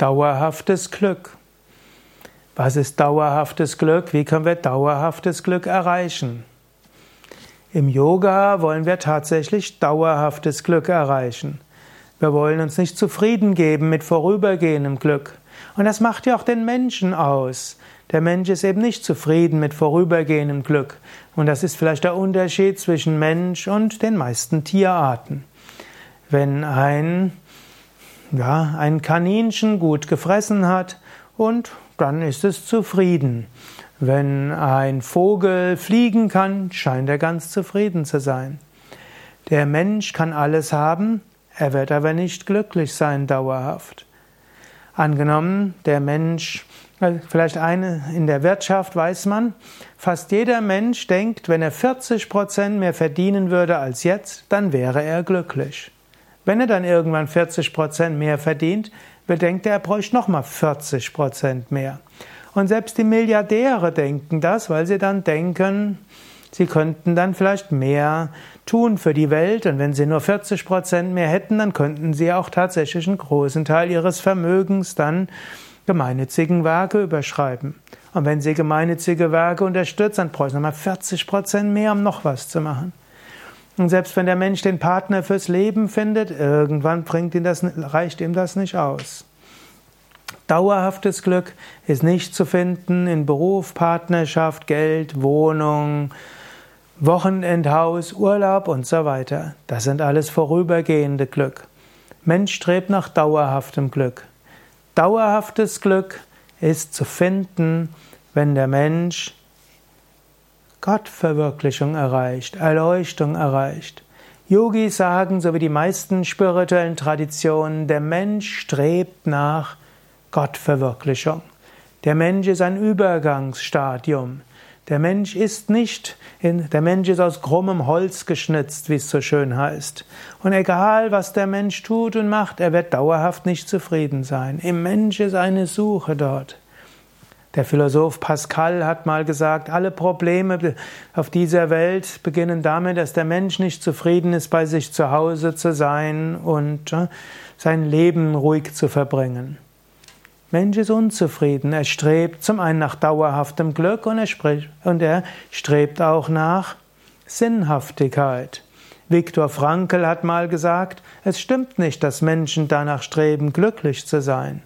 Dauerhaftes Glück. Was ist dauerhaftes Glück? Wie können wir dauerhaftes Glück erreichen? Im Yoga wollen wir tatsächlich dauerhaftes Glück erreichen. Wir wollen uns nicht zufrieden geben mit vorübergehendem Glück. Und das macht ja auch den Menschen aus. Der Mensch ist eben nicht zufrieden mit vorübergehendem Glück. Und das ist vielleicht der Unterschied zwischen Mensch und den meisten Tierarten. Wenn ein ja, ein Kaninchen gut gefressen hat und dann ist es zufrieden. Wenn ein Vogel fliegen kann, scheint er ganz zufrieden zu sein. Der Mensch kann alles haben, er wird aber nicht glücklich sein dauerhaft. Angenommen, der Mensch, vielleicht eine in der Wirtschaft weiß man, fast jeder Mensch denkt, wenn er 40 Prozent mehr verdienen würde als jetzt, dann wäre er glücklich. Wenn er dann irgendwann 40 Prozent mehr verdient, bedenkt er, er bräuchte nochmal 40 Prozent mehr. Und selbst die Milliardäre denken das, weil sie dann denken, sie könnten dann vielleicht mehr tun für die Welt und wenn sie nur 40 Prozent mehr hätten, dann könnten sie auch tatsächlich einen großen Teil ihres Vermögens dann gemeinnützigen Werke überschreiben. Und wenn sie gemeinnützige Werke unterstützen, dann bräuchten sie nochmal 40 Prozent mehr, um noch was zu machen. Und selbst wenn der Mensch den Partner fürs Leben findet, irgendwann bringt ihn das, reicht ihm das nicht aus. Dauerhaftes Glück ist nicht zu finden in Beruf, Partnerschaft, Geld, Wohnung, Wochenendhaus, Urlaub und so weiter. Das sind alles vorübergehende Glück. Mensch strebt nach dauerhaftem Glück. Dauerhaftes Glück ist zu finden, wenn der Mensch Gottverwirklichung erreicht, Erleuchtung erreicht. Yogis sagen, so wie die meisten spirituellen Traditionen, der Mensch strebt nach Gottverwirklichung. Der Mensch ist ein Übergangsstadium. Der Mensch ist nicht, in, der Mensch ist aus krummem Holz geschnitzt, wie es so schön heißt. Und egal, was der Mensch tut und macht, er wird dauerhaft nicht zufrieden sein. Im Mensch ist eine Suche dort. Der Philosoph Pascal hat mal gesagt, alle Probleme auf dieser Welt beginnen damit, dass der Mensch nicht zufrieden ist, bei sich zu Hause zu sein und äh, sein Leben ruhig zu verbringen. Mensch ist unzufrieden. Er strebt zum einen nach dauerhaftem Glück und er, und er strebt auch nach Sinnhaftigkeit. Viktor Frankl hat mal gesagt, es stimmt nicht, dass Menschen danach streben, glücklich zu sein.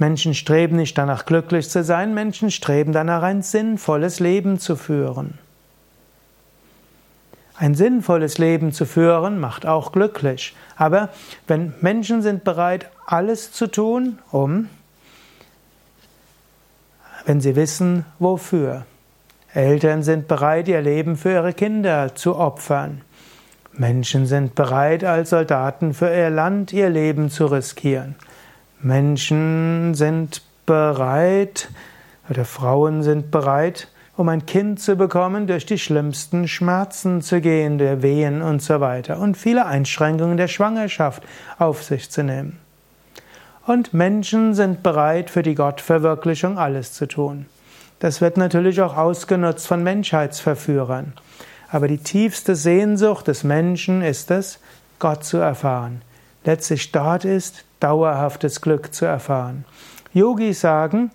Menschen streben nicht danach glücklich zu sein, Menschen streben danach ein sinnvolles Leben zu führen. Ein sinnvolles Leben zu führen macht auch glücklich. Aber wenn Menschen sind bereit, alles zu tun, um, wenn sie wissen, wofür. Eltern sind bereit, ihr Leben für ihre Kinder zu opfern. Menschen sind bereit, als Soldaten für ihr Land ihr Leben zu riskieren. Menschen sind bereit oder Frauen sind bereit, um ein Kind zu bekommen, durch die schlimmsten Schmerzen zu gehen, der Wehen und so weiter und viele Einschränkungen der Schwangerschaft auf sich zu nehmen. Und Menschen sind bereit, für die Gottverwirklichung alles zu tun. Das wird natürlich auch ausgenutzt von Menschheitsverführern. Aber die tiefste Sehnsucht des Menschen ist es, Gott zu erfahren. Letztlich dort ist dauerhaftes Glück zu erfahren. Yogis sagen,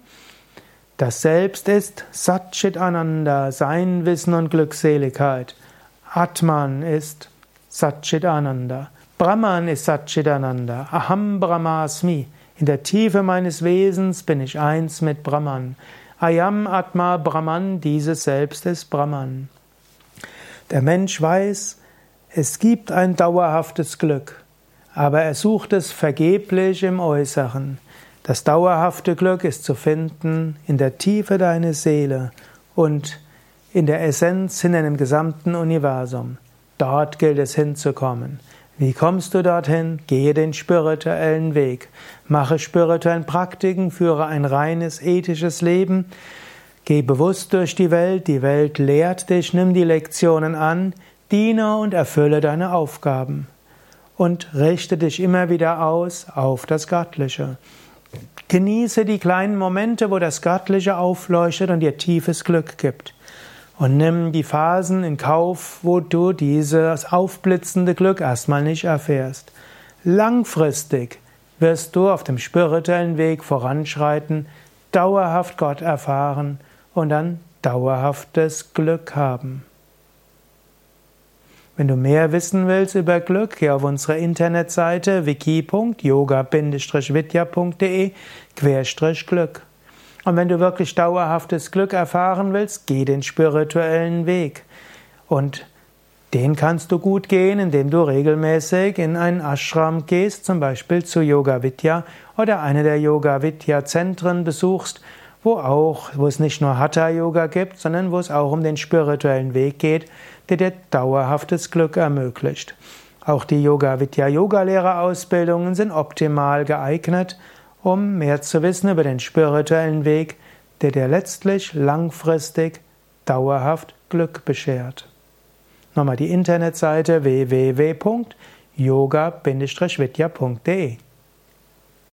das Selbst ist Satchit Ananda, Sein, Wissen und Glückseligkeit. Atman ist Satchit Ananda. Brahman ist Satchit Ananda. Aham Brahmasmi. In der Tiefe meines Wesens bin ich eins mit Brahman. Ayam Atma Brahman, dieses Selbst ist Brahman. Der Mensch weiß, es gibt ein dauerhaftes Glück aber er sucht es vergeblich im Äußeren. Das dauerhafte Glück ist zu finden in der Tiefe deiner Seele und in der Essenz in einem gesamten Universum. Dort gilt es hinzukommen. Wie kommst du dorthin? Gehe den spirituellen Weg. Mache spirituellen Praktiken, führe ein reines ethisches Leben. Geh bewusst durch die Welt, die Welt lehrt dich, nimm die Lektionen an, diene und erfülle deine Aufgaben und richte dich immer wieder aus auf das Göttliche. Genieße die kleinen Momente, wo das Göttliche aufleuchtet und dir tiefes Glück gibt. Und nimm die Phasen in Kauf, wo du dieses aufblitzende Glück erstmal nicht erfährst. Langfristig wirst du auf dem spirituellen Weg voranschreiten, dauerhaft Gott erfahren und dann dauerhaftes Glück haben. Wenn du mehr wissen willst über Glück, geh auf unsere Internetseite wiki.yoga-vidya.de-glück. Und wenn du wirklich dauerhaftes Glück erfahren willst, geh den spirituellen Weg. Und den kannst du gut gehen, indem du regelmäßig in einen Ashram gehst, zum Beispiel zu Yoga Vidya oder eine der Yoga Vidya Zentren besuchst, wo auch, wo es nicht nur Hatha Yoga gibt, sondern wo es auch um den spirituellen Weg geht, der dir dauerhaftes Glück ermöglicht. Auch die Yoga Vidya Yogalehrerausbildungen sind optimal geeignet, um mehr zu wissen über den spirituellen Weg, der dir letztlich langfristig dauerhaft Glück beschert. Nochmal die Internetseite www.yoga-vidya.de